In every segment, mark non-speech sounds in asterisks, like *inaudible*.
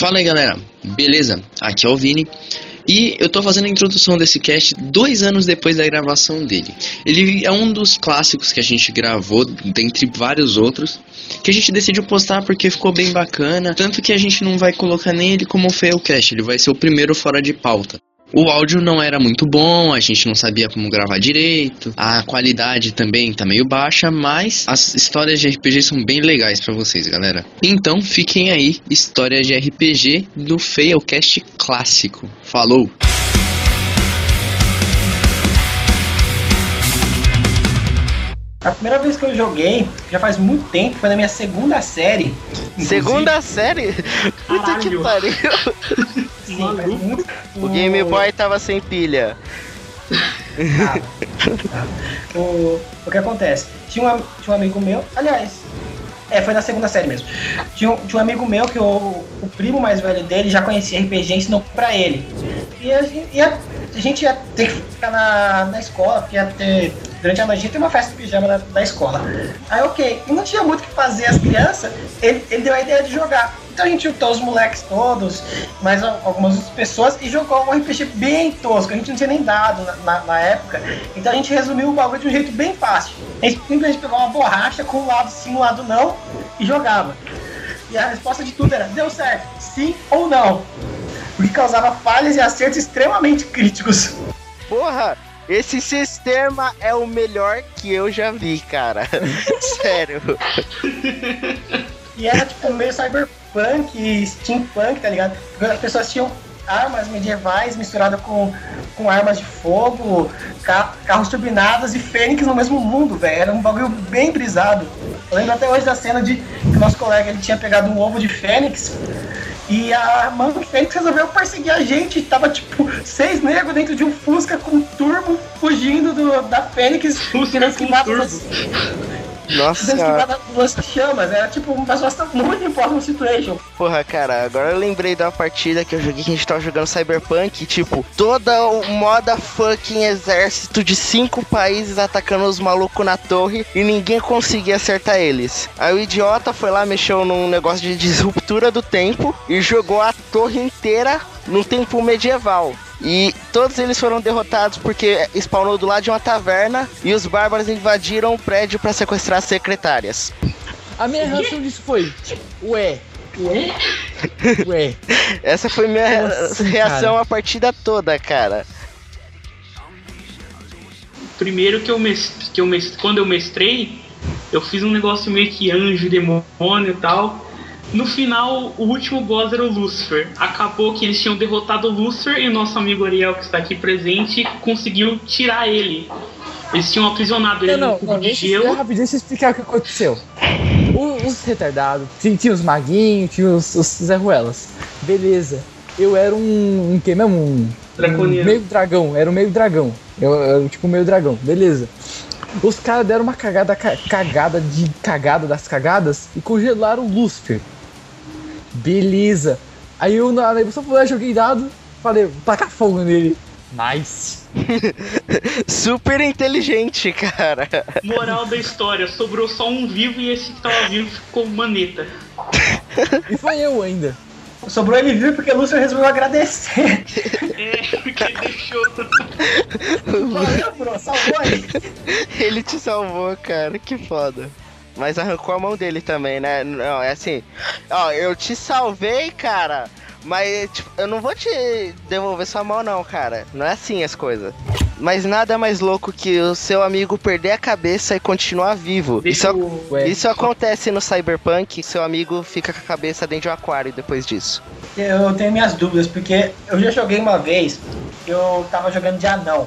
Fala aí galera, beleza? Aqui é o Vini e eu tô fazendo a introdução desse cast dois anos depois da gravação dele. Ele é um dos clássicos que a gente gravou, dentre vários outros, que a gente decidiu postar porque ficou bem bacana. Tanto que a gente não vai colocar nem ele como failcast, ele vai ser o primeiro fora de pauta. O áudio não era muito bom, a gente não sabia como gravar direito, a qualidade também tá meio baixa, mas as histórias de RPG são bem legais para vocês, galera. Então fiquem aí, histórias de RPG do Failcast clássico. Falou! A primeira vez que eu joguei, já faz muito tempo, foi na minha segunda série. inclusive. Segunda série? Puta que pariu. *laughs* Sim, O Game Boy tava sem pilha. *laughs* o, o que acontece? Tinha um, tinha um amigo meu, aliás, é, foi na segunda série mesmo. Tinha um, tinha um amigo meu que o, o primo mais velho dele já conhecia RPG e ensinou pra ele. E a, e a- a gente ia ter que ficar na, na escola, porque ia ter, durante a noite ia ter uma festa de pijama da, da escola. Aí, ok, e não tinha muito o que fazer as crianças, ele, ele deu a ideia de jogar. Então a gente juntou os moleques todos, mais al- algumas pessoas, e jogou um RPG bem tosco. A gente não tinha nem dado na, na- na época. Então a gente resumiu o bagulho de um jeito bem fácil. A gente simplesmente pegou uma borracha com um lado sim, um lado não, e jogava. E a resposta de tudo era: deu certo, sim ou não. O que causava falhas e acertos extremamente críticos. Porra, esse sistema é o melhor que eu já vi, cara. *laughs* Sério. E era tipo meio cyberpunk, steampunk, tá ligado? As pessoas tinham armas medievais misturadas com, com armas de fogo, ca- carros turbinados e fênix no mesmo mundo, velho. Era um bagulho bem brisado. Eu lembro até hoje da cena de que o nosso colega ele tinha pegado um ovo de fênix e a do fênix resolveu perseguir a gente. Tava tipo seis negros dentro de um fusca com turbo fugindo do, da fênix. Fusca com turbo. das- Nossa das chamas. Era tipo uma situação muito impossible situation. Porra, cara, agora eu lembrei da partida que eu joguei que a gente tava jogando Cyberpunk, tipo, toda o moda fucking exército de cinco países atacando os malucos na torre e ninguém conseguia acertar eles. Aí o idiota foi lá, mexeu num negócio de disruptura do tempo e jogou a torre inteira no tempo medieval. E todos eles foram derrotados porque spawnou do lado de uma taverna e os bárbaros invadiram o prédio pra sequestrar as secretárias. A minha reação disso foi, ué, Ué? ué. *laughs* Essa foi minha Nossa, reação cara. a partida toda, cara. Primeiro que eu, que eu quando eu mestrei, eu fiz um negócio meio que anjo, demônio e tal. No final, o último boss era o Lucifer. Acabou que eles tinham derrotado o Lucifer e o nosso amigo Ariel, que está aqui presente, conseguiu tirar ele. Eles tinham aprisionado ele Não, no não, cubo não, de gelo. rapidinho deixa eu explicar o que aconteceu. Os retardados, tinha, os maguinhos, tinha os, os Zé Ruelas. Beleza. Eu era um. um que mesmo? Um, um meio dragão, era um meio dragão. Eu, eu tipo meio dragão, beleza. Os caras deram uma cagada, ca- cagada de cagada das cagadas e congelaram o Lucifer. Beleza. Aí eu na evolução eu joguei dado, falei, tacar fogo nele. Nice. *laughs* Super inteligente, cara. Moral da história, sobrou só um vivo e esse que tava vivo ficou maneta. E foi eu ainda. Sobrou ele viu porque o Lúcio resolveu agradecer. É, porque deixou. *laughs* Valeu, bro, salvou aí. Ele te salvou, cara. Que foda. Mas arrancou a mão dele também, né? Não, é assim. Ó, eu te salvei, cara. Mas, tipo, eu não vou te devolver sua mão, não, cara. Não é assim as coisas. Mas nada mais louco que o seu amigo perder a cabeça e continuar vivo. Isso, Ué. isso acontece no Cyberpunk. Seu amigo fica com a cabeça dentro de um aquário depois disso. Eu tenho minhas dúvidas, porque eu já joguei uma vez, eu tava jogando de anão.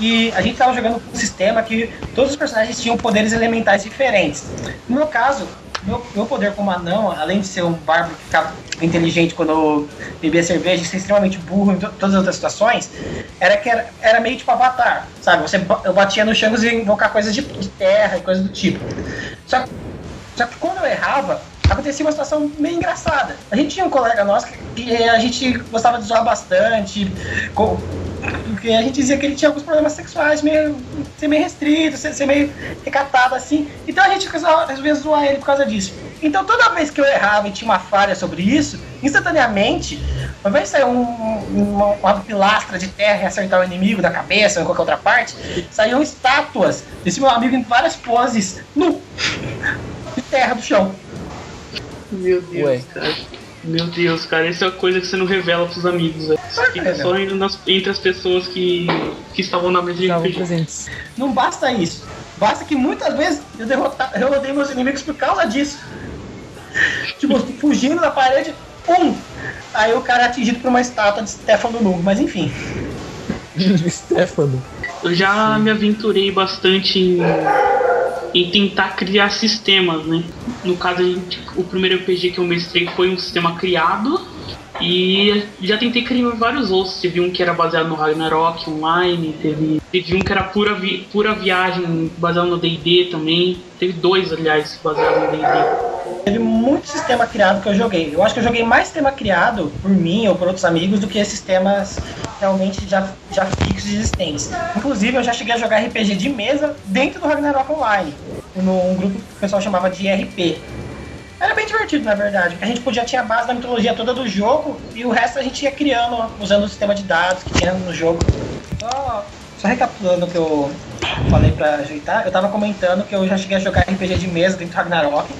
E a gente tava jogando com um sistema que todos os personagens tinham poderes elementais diferentes. No meu caso, meu, meu poder como anão, além de ser um bárbaro que ficava inteligente quando bebia cerveja e ser extremamente burro em to- todas as outras situações, era que era, era meio tipo avatar, sabe? Você, eu batia no changos e invocar coisas de, de terra e coisas do tipo. Só só que quando eu errava, acontecia uma situação meio engraçada. A gente tinha um colega nosso que, a gente gostava de zoar bastante, co- porque a gente dizia que ele tinha alguns problemas sexuais, meio, ser meio restrito, ser, ser meio recatado assim. Então a gente resolvia zoar ele por causa disso. Então toda vez que eu errava e tinha uma falha sobre isso, instantaneamente, ao invés de sair um, uma, uma pilastra de terra e acertar o inimigo da cabeça ou em qualquer outra parte, saíam estátuas desse meu amigo em várias poses, nu, de terra do chão. Meu Deus, Ué. cara. Meu Deus, cara, isso é uma coisa que você não revela pros amigos, velho. Isso fica só entre, nas- entre as pessoas que, que estavam na mesa de Estavam presentes. Não basta isso. Basta que muitas vezes eu, derrotar, eu odeio meus inimigos por causa disso. *laughs* tipo, fugindo da parede, pum! Aí o cara é atingido por uma estátua de Stefano nu. Mas enfim. *laughs* Stefano. Eu já me aventurei bastante em, em tentar criar sistemas, né? No caso, gente- o primeiro RPG que eu mestrei foi um sistema criado. E já tentei criar vários outros. Teve um que era baseado no Ragnarok online, teve, teve um que era pura, vi- pura viagem baseado no DD também. Teve dois, aliás, baseados no DD. Teve muito sistema criado que eu joguei. Eu acho que eu joguei mais sistema criado por mim ou por outros amigos do que sistemas realmente já, já fixos e existentes. Inclusive, eu já cheguei a jogar RPG de mesa dentro do Ragnarok Online, num grupo que o pessoal chamava de RP. Era bem divertido, na verdade, porque a gente podia tinha a base da mitologia toda do jogo e o resto a gente ia criando usando o sistema de dados que tinha no jogo. Só, só recapitulando o que eu falei pra ajeitar, eu tava comentando que eu já cheguei a jogar RPG de mesa dentro do Ragnarok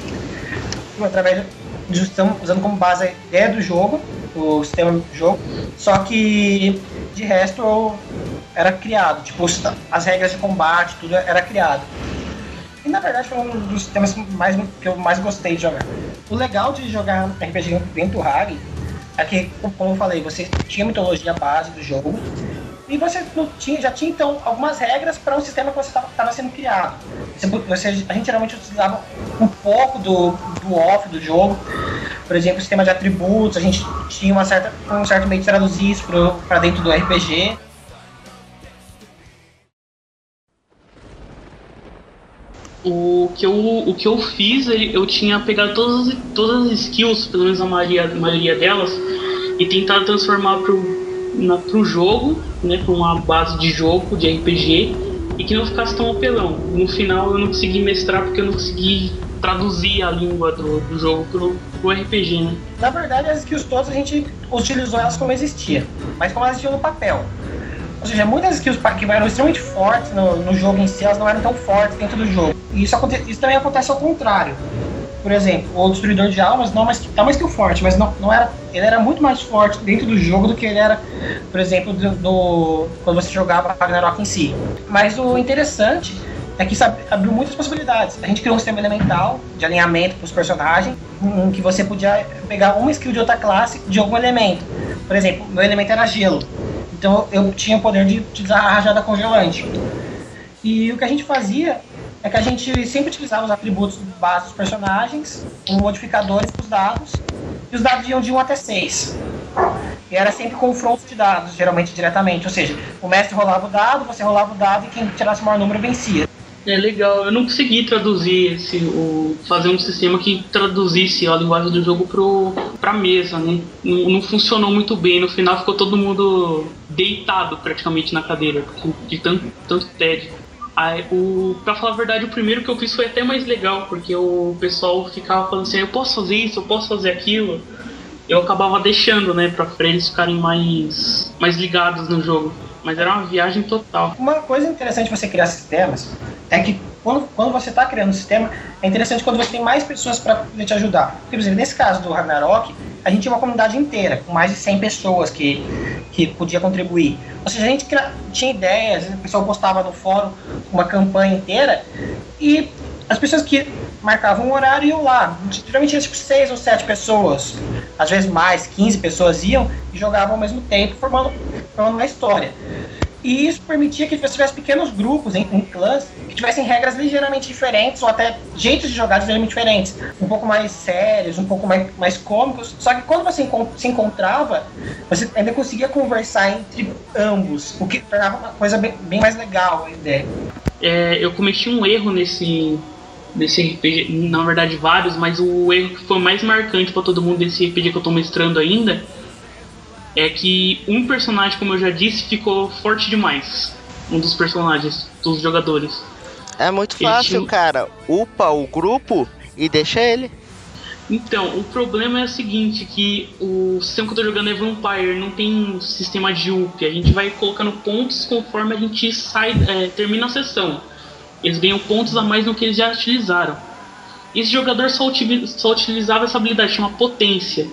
através de usando como base a ideia do jogo, o sistema do jogo, só que de resto era criado, tipo as regras de combate, tudo era criado. E na verdade foi um dos sistemas mais, que eu mais gostei de jogar. O legal de jogar RPG dentro do Hag é que, como eu falei, você tinha a mitologia base do jogo e você tinha, já tinha então algumas regras para um sistema que você estava sendo criado. Você, você- a gente geralmente utilizava um pouco do, do off do jogo, por exemplo, sistema de atributos, a gente tinha uma certa, um certo meio de traduzir isso para dentro do RPG. O que eu, o que eu fiz, eu tinha pegado todas, as- todas as skills, pelo menos a maioria, a maioria delas, e tentado transformar pro, na, pro jogo, né, pra uma base de jogo, de RPG, e que não ficasse tão apelão. No final eu não consegui mestrar porque eu não consegui traduzir a língua do, do jogo pro, pro RPG, né? Na verdade, as skills todas a gente utilizou elas como existia, mas como elas existiam no papel. Ou seja, muitas skills que eram extremamente fortes no, no jogo em si, elas não eram tão fortes dentro do jogo. E isso, aconte- isso também acontece ao contrário. Por exemplo, o Destruidor de Almas não é é uma skill forte, mas não, não era, ele era muito mais forte dentro do jogo do que ele era, por exemplo, do, do- quando você jogava Ragnarok em si. Mas o interessante é que isso ab- abriu muitas possibilidades. A gente criou um sistema elemental de alinhamento para os personagens, em que você podia pegar uma skill de outra classe de algum elemento. Por exemplo, meu elemento era gelo. Então eu tinha o poder de utilizar a rajada congelante. E o que a gente fazia é que a gente sempre utilizava os atributos básicos dos personagens, como modificadores dos dados, e os dados iam de 1 até 6. E era sempre confronto de dados, geralmente diretamente. Ou seja, o mestre rolava o dado, você rolava o dado e quem tirasse o maior número vencia. É legal, eu não consegui traduzir esse, o, fazer um sistema que traduzisse a linguagem do jogo pro, pra mesa, né? Não, não funcionou muito bem, no final ficou todo mundo deitado praticamente na cadeira, de tanto, tanto tédio. Aí, o, pra falar a verdade, o primeiro que eu fiz foi até mais legal, porque o pessoal ficava falando assim, eu posso fazer isso, eu posso fazer aquilo. Eu acabava deixando, né, pra, eles ficarem mais, mais ligados no jogo. Mas era uma viagem total. Uma coisa interessante você criar sistemas é que quando, quando você está criando um sistema, é interessante quando você tem mais pessoas para te ajudar. Porque, por exemplo, nesse caso do Ragnarok, a gente tinha uma comunidade inteira, com mais de 100 pessoas que, que podia contribuir. Ou seja, a gente tinha ideias, o pessoal postava no fórum uma campanha inteira e as pessoas que marcavam um horário iam lá. Geralmente tinha tipo 6 ou 7 pessoas, às vezes mais, 15 pessoas iam e jogavam ao mesmo tempo, formando, formando uma história. E isso permitia que você tivesse pequenos grupos em, em clãs que tivessem regras ligeiramente diferentes ou até jeitos de jogar ligeiramente diferentes, um pouco mais sérios, um pouco mais, mais cômicos. Só que quando você se encontrava, você ainda conseguia conversar entre ambos, o que tornava uma coisa bem, bem mais legal a ideia. É, eu cometi um erro nesse, nesse RPG, na verdade vários, mas o erro que foi mais marcante pra todo mundo desse RPG que eu tô mestrando ainda é que um personagem, como eu já disse, ficou forte demais. Um dos personagens, dos jogadores. É muito fácil, tinha- cara. Upa o grupo e deixa ele. Então, o problema é o seguinte, que o sistema que eu tô jogando é Vampire, não tem um sistema de up. A gente vai colocando pontos conforme a gente sai, é, termina a sessão. Eles ganham pontos a mais do que eles já utilizaram. Esse jogador só, utili- só utilizava essa habilidade, chama potência,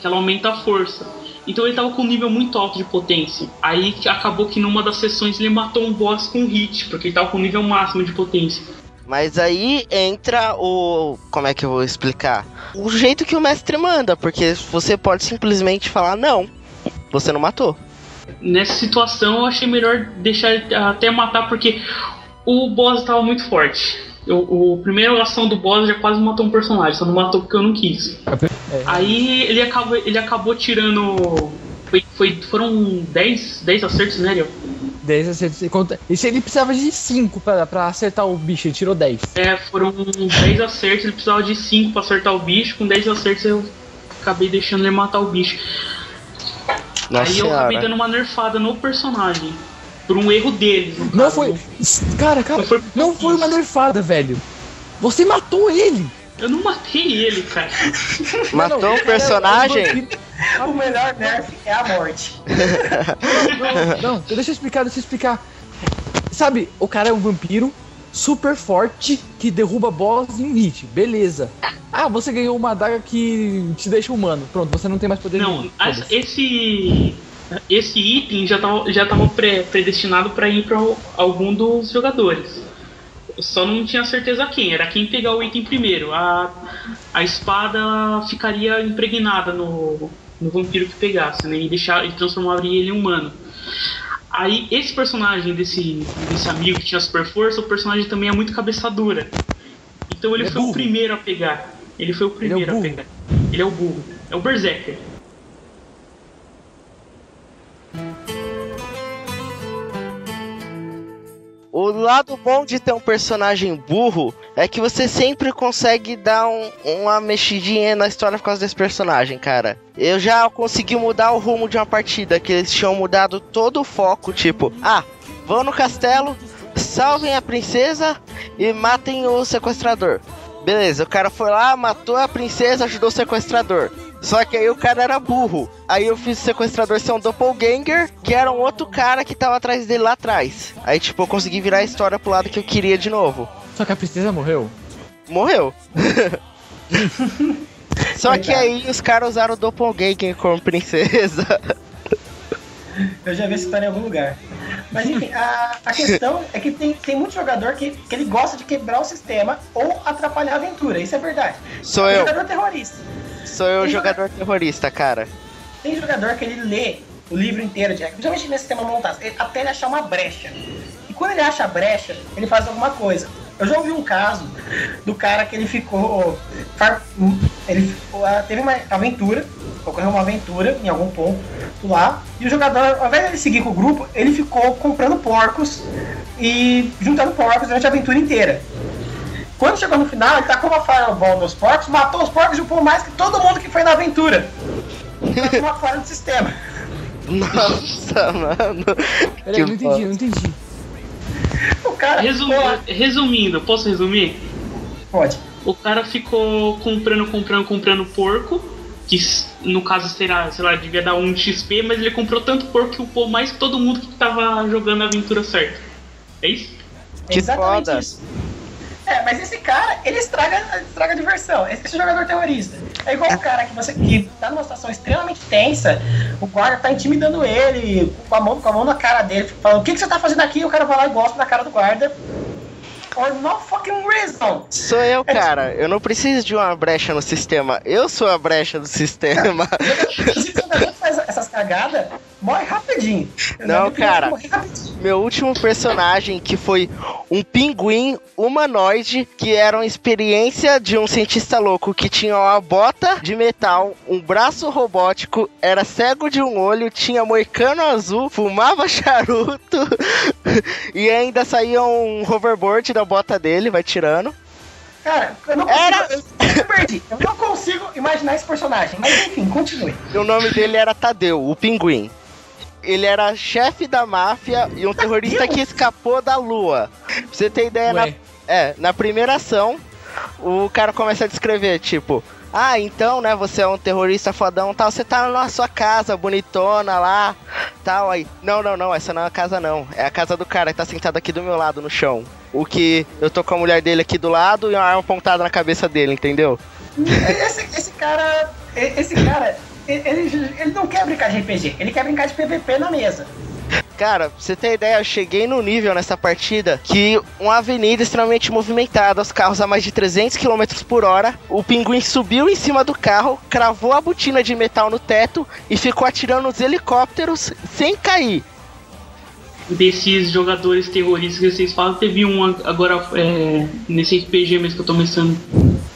que ela aumenta a força. Então ele tava com um nível muito alto de potência. Aí acabou que numa das sessões ele matou um boss com hit, porque ele tava com o nível máximo de potência. Mas aí entra o. Como é que eu vou explicar? O jeito que o mestre manda, porque você pode simplesmente falar, não, você não matou. Nessa situação eu achei melhor deixar ele até matar, porque o boss tava muito forte. Eu, o primeira ação do boss já quase matou um personagem, só não matou porque eu não quis. É, Aí ele acabou, ele acabou tirando. Foi, foi, foram 10, 10 acertos, né, Ariel? 10 acertos. e conta- se ele precisava de 5 pra, pra acertar o bicho, ele tirou 10. É, foram 10 acertos, ele precisava de 5 pra acertar o bicho. Com 10 acertos eu acabei deixando ele matar o bicho. Nossa Aí eu acabei dando uma nerfada no personagem. Por um erro deles. no Não caso. foi. Cara, cara, Não foi- não foi uma nerfada, velho. Você matou ele. Eu não matei ele, cara. *laughs* Matou Não, o personagem? O melhor nerf é a morte. *laughs* Não, não, deixa eu explicar, deixa eu explicar. Sabe, o cara é um vampiro super forte que derruba boss em um hit. Beleza. Ah, você ganhou uma adaga que te deixa humano. Pronto, você não tem mais poder Não, nenhum. esse esse item já tava, já tava pré- predestinado para ir para algum dos jogadores. Só não tinha certeza quem, era quem pegar o item primeiro. A, a espada ficaria impregnada no, no vampiro que pegasse, né? E, deixar, e transformaria ele em humano. Aí, esse personagem desse, desse amigo que tinha super força, o personagem também é muito cabeça dura. Então ele Ele é foi o burro. primeiro a pegar. Ele foi o primeiro a burro. pegar. Ele é o burro. É o Berserker. O lado bom de ter um personagem burro é que você sempre consegue dar um- uma mexidinha na história por causa desse personagem, cara. Eu já consegui mudar o rumo de uma partida, que eles tinham mudado todo o foco, tipo, ah, vão no castelo, salvem a princesa e matem o sequestrador. Beleza, o cara foi lá, matou a princesa, ajudou o sequestrador. Só que aí o cara era burro. Aí eu fiz o sequestrador ser um doppelganger, que era um outro cara que tava atrás dele lá atrás. Aí, tipo, eu consegui virar a história pro lado que eu queria de novo. Só que a princesa morreu. Morreu. *laughs* Só que aí os caras usaram o doppelganger como princesa. Eu já vi essa história em algum lugar. Mas enfim, a, a questão é que tem, tem muito jogador que, que ele gosta de quebrar o sistema ou atrapalhar a aventura. Isso é verdade. Sou Tem eu, jogador terrorista. Sou eu jogador terrorista, cara. Tem jogador que ele lê o livro inteiro de regra, principalmente nesse sistema montado, ele- até ele achar uma brecha. E quando ele acha a brecha, ele faz alguma coisa. Eu já ouvi um caso do cara que ele ficou. Ele ah, teve uma aventura, ocorreu uma aventura em algum ponto lá, e o jogador, ao invés de ele seguir com o grupo, ele ficou comprando porcos e juntando porcos durante a aventura inteira. Quando chegou no final, ele tacou uma fireball nos porcos, matou os porcos e upou mais que todo mundo que foi na aventura. Tacou uma falha no sistema. Nossa, mano. Peraí, não entendi, eu não entendi. O cara. Lá- resumindo, posso resumir? Pode. O cara ficou comprando, comprando, comprando porco, que no caso será, sei lá, devia dar um XP, mas ele comprou tanto porco que upou mais que todo mundo que tava jogando a aventura certa. É isso? Que Exatamente foda. isso. É, mas esse cara, ele estraga, estraga a diversão. Esse, esse jogador terrorista. É igual o cara que você que tá numa situação extremamente tensa, o guarda tá intimidando ele, com a mão, com a mão na cara dele, falando, o que, que você tá fazendo aqui? O cara vai lá e gosta na cara do guarda. For no fucking reason. Sou eu, cara. Eu não preciso de uma brecha no sistema. Eu sou a brecha do sistema. Jogador que faz essas cagadas, morre rapidinho. Não, cara. morre rapidinho. Meu último personagem, que foi um pinguim humanoide, que era uma experiência de um cientista louco que tinha uma bota de metal, um braço robótico, era cego de um olho, tinha moicano azul, fumava *laughs* charuto e ainda saía um hoverboard da bota dele, vai tirando. Cara, eu não consigo. Era- Eu, perdi. Eu não consigo imaginar esse personagem. Mas enfim, continue. O nome dele era Tadeu, o pinguim. Ele era chefe da máfia e um terrorista que escapou da lua. Pra você ter ideia, na É, na primeira ação, o cara começa a descrever, tipo, Ah, então, né, você é um terrorista fodão tal, você tá na sua casa, bonitona lá, tal, aí. Não, não, não, essa não é a casa não. É a casa do cara que tá sentado aqui do meu lado no chão. O que eu tô com a mulher dele aqui do lado e uma arma apontada na cabeça dele, entendeu? Esse, esse cara. Esse cara. Ele, ele não quer brincar de RPG, ele quer brincar de PVP na mesa. Cara, pra você ter ideia, eu cheguei no nível nessa partida que uma avenida extremamente movimentada, os carros a mais de 300 km por hora, o pinguim subiu em cima do carro, cravou a botina de metal no teto e ficou atirando os helicópteros sem cair. Desses jogadores terroristas que vocês falam, teve um agora é, nesse RPG mesmo que eu tô começando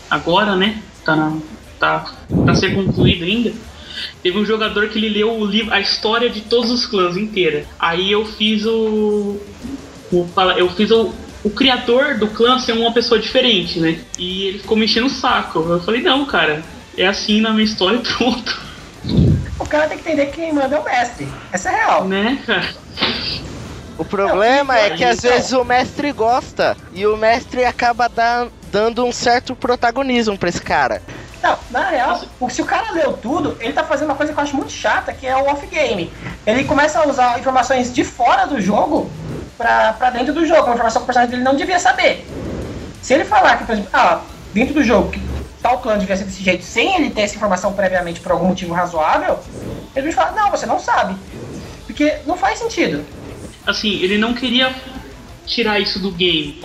agora, né? Tá, na, tá pra ser concluído ainda Teve um jogador que ele leu o livro, a história de todos os clãs inteira. Aí eu fiz o. o eu fiz o, o criador do clã ser uma pessoa diferente, né? E ele ficou mexendo o saco. Eu falei, não, cara, é assim na minha história e *laughs* pronto. O cara tem que entender que quem manda é o mestre. Essa é real. Né, cara? O problema é que às vezes o mestre gosta e o mestre acaba da, dando um certo protagonismo pra esse cara. Não, na real, se o cara leu tudo, ele tá fazendo uma coisa que eu acho muito chata, que é o off-game. Ele começa a usar informações de fora do jogo pra, pra dentro do jogo, uma informação que o personagem dele não devia saber. Se ele falar que, por exemplo, ah, dentro do jogo, que tal clã devia ser desse jeito, sem ele ter essa informação previamente por algum motivo razoável, ele vai falar, não, você não sabe. Porque não faz sentido. Assim, ele não queria tirar isso do game.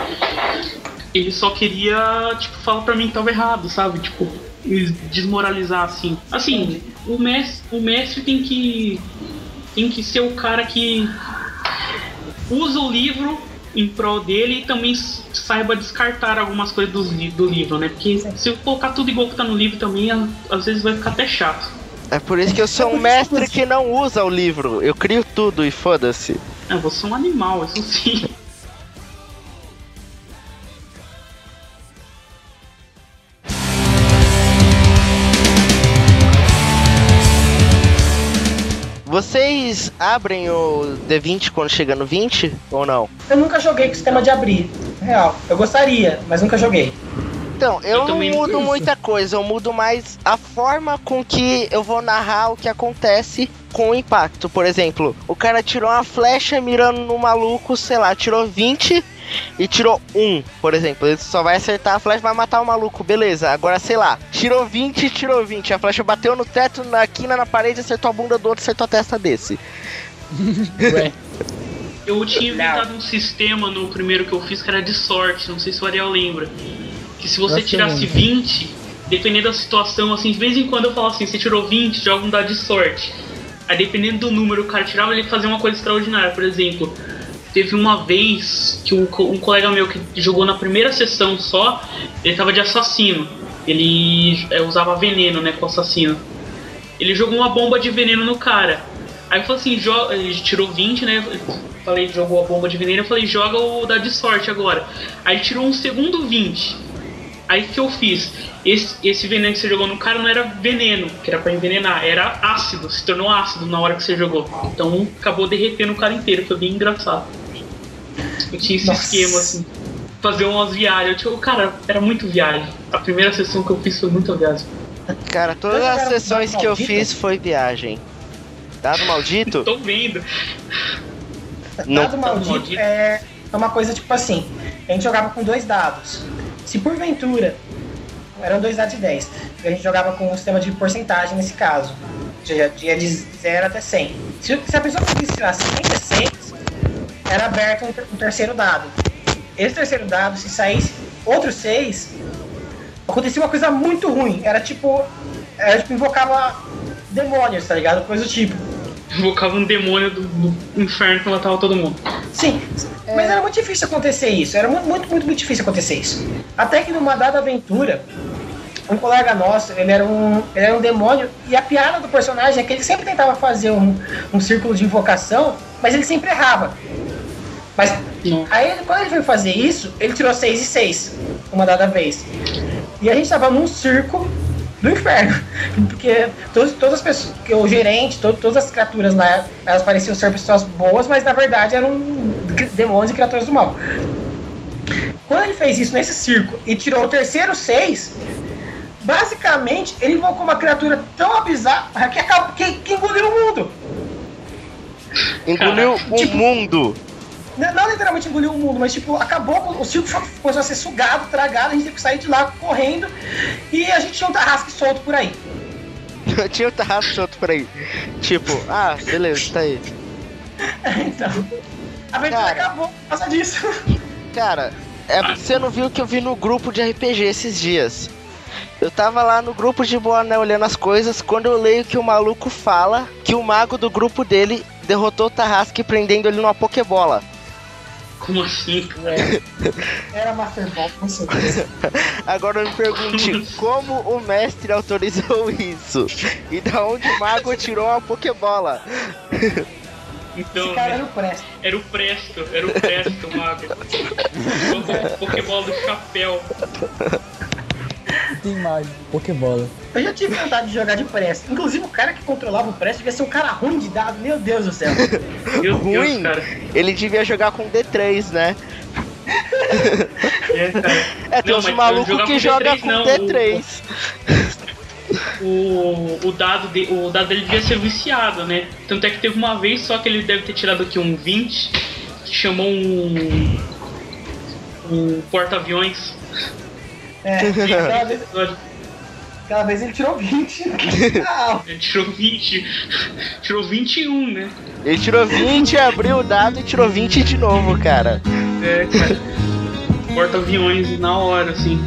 Ele só queria, tipo, falar pra mim que tava errado, sabe? Tipo, desmoralizar assim. Assim, o mestre, o mestre tem que tem que ser o cara que usa o livro em prol dele e também saiba descartar algumas coisas do, do livro, né? Porque se eu colocar tudo igual que tá no livro também, às vezes vai ficar até chato. É por isso que eu sou um mestre que não usa o livro. Eu crio tudo e foda-se. É, você é um animal, isso sim. Vocês abrem o D20 quando chega no 20 ou não? Eu nunca joguei com sistema de abrir. Real. Eu gostaria, mas nunca joguei. Então, eu, eu não mudo muita coisa, eu mudo mais a forma com que eu vou narrar o que acontece com o impacto. Por exemplo, o cara tirou uma flecha mirando no maluco, sei lá, tirou 20 e tirou um, por exemplo. Ele só vai acertar a flecha vai matar o maluco, beleza. Agora, sei lá, tirou 20 tirou 20. A flecha bateu no teto, na quina, na parede, acertou a bunda do outro, acertou a testa desse. Ué. *laughs* Eu tinha inventado um sistema no primeiro que eu fiz que era de sorte, não sei se o Ariel lembra. Que se você tirasse 20, dependendo da situação, assim, de vez em quando eu falava assim, você tirou 20, joga um dado de sorte. Aí dependendo do número o cara tirava, ele fazia uma coisa extraordinária. Por exemplo, Teve uma vez que um, um colega meu que jogou na primeira sessão só, ele tava de assassino. Ele é, usava veneno, né, com assassino. Ele jogou uma bomba de veneno no cara. Aí eu falei assim, joga, ele tirou 20, né? Falei, jogou a bomba de veneno, eu falei, joga o da de sorte agora. Aí tirou um segundo 20. Aí que eu fiz? Esse, esse veneno que você jogou no cara não era veneno, que era para envenenar, era ácido, se tornou ácido na hora que você jogou. Então acabou derretendo o cara inteiro, foi bem engraçado. Eu tinha esse Nossa. esquema, assim. Fazer umas viagens. Eu, tipo, cara, era muito viagem. A primeira sessão que eu fiz foi muita viagem. Cara, todas as sessões que eu fiz foi viagem. Dado maldito? *laughs* Tô vendo. Dado maldito é, é uma coisa tipo assim: a gente jogava com dois dados. Se porventura eram dois dados de 10, a gente jogava com um sistema de porcentagem nesse caso. Ou seja, ia de 0 até 100. Se, se a pessoa conseguisse tirar 56, era aberto um, terceiro dado. Esse terceiro dado, se saísse outros seis, acontecia uma coisa muito ruim. Era tipo. Era tipo, invocava demônios, tá ligado? Coisa do tipo. Invocava um demônio do, do inferno que matava todo mundo. Sim, é... mas era muito difícil acontecer isso. Era muito, muito, muito, muito difícil acontecer isso. Até que numa dada aventura, um colega nosso, ele era um, ele era um demônio, e a piada do personagem é que ele sempre tentava fazer um, um círculo de invocação, mas ele sempre errava. Mas aí quando ele foi fazer isso, ele tirou 6 e 6, uma dada vez. E a gente tava num circo do inferno. *laughs* Porque todas, todas as pessoas, que o gerente, todo, todas as criaturas lá, elas pareciam ser pessoas boas, mas na verdade eram demônios e criaturas do mal. Quando ele fez isso nesse circo e tirou o terceiro 6, basicamente, ele invocou uma criatura tão bizarra que, acabou, que, que engoliu o mundo. Engoliu o tipo- mundo. Não, literalmente engoliu o mundo, mas tipo, acabou, o circo começou a ser sugado, tragado, a gente teve que sair de lá correndo e a gente tinha um tarrasque solto por aí. *laughs* Tinha o tarrasco solto por aí. Tipo, ah, beleza, tá aí. *laughs* então, a aventura Cara. acabou por causa disso. *laughs* Cara, é, você não viu o que eu vi no grupo de RPG esses dias. Eu tava lá no grupo de boa, né, olhando as coisas, quando eu leio que o maluco fala que o mago do grupo dele derrotou o Tarrasque prendendo ele numa Pokébola. Como assim? Era Master Ball, com certeza. *laughs* Agora me pergunte, como o mestre autorizou isso? E da onde o mago tirou a Pokébola? Então, Esse cara era o Presto. era o Presto, era o Presto, o mago. O Pokébola do chapéu. Tem imagem. Pokébola. Eu já tive vontade de jogar de Presto. Inclusive, o cara que controlava o Presto devia ser um cara ruim de dado. Meu Deus do céu. *laughs* Meu Ruim? Deus, cara. Ele devia jogar com D3, né? É, cara. É, tem Não, uns malucos que com jogam D3 com não, o- D3. O, o, dado de, o dado dele devia ser viciado, né? Tanto é que teve uma vez só que ele deve ter tirado aqui um 20, que chamou um. um porta-aviões. É, *laughs* aquela vez, ele tirou 20. Não. *laughs* Ele tirou 20. tirou 21, né? Ele tirou 20, abriu o dado e tirou 20 de novo, cara. É, cara. Porta-aviões na hora, assim.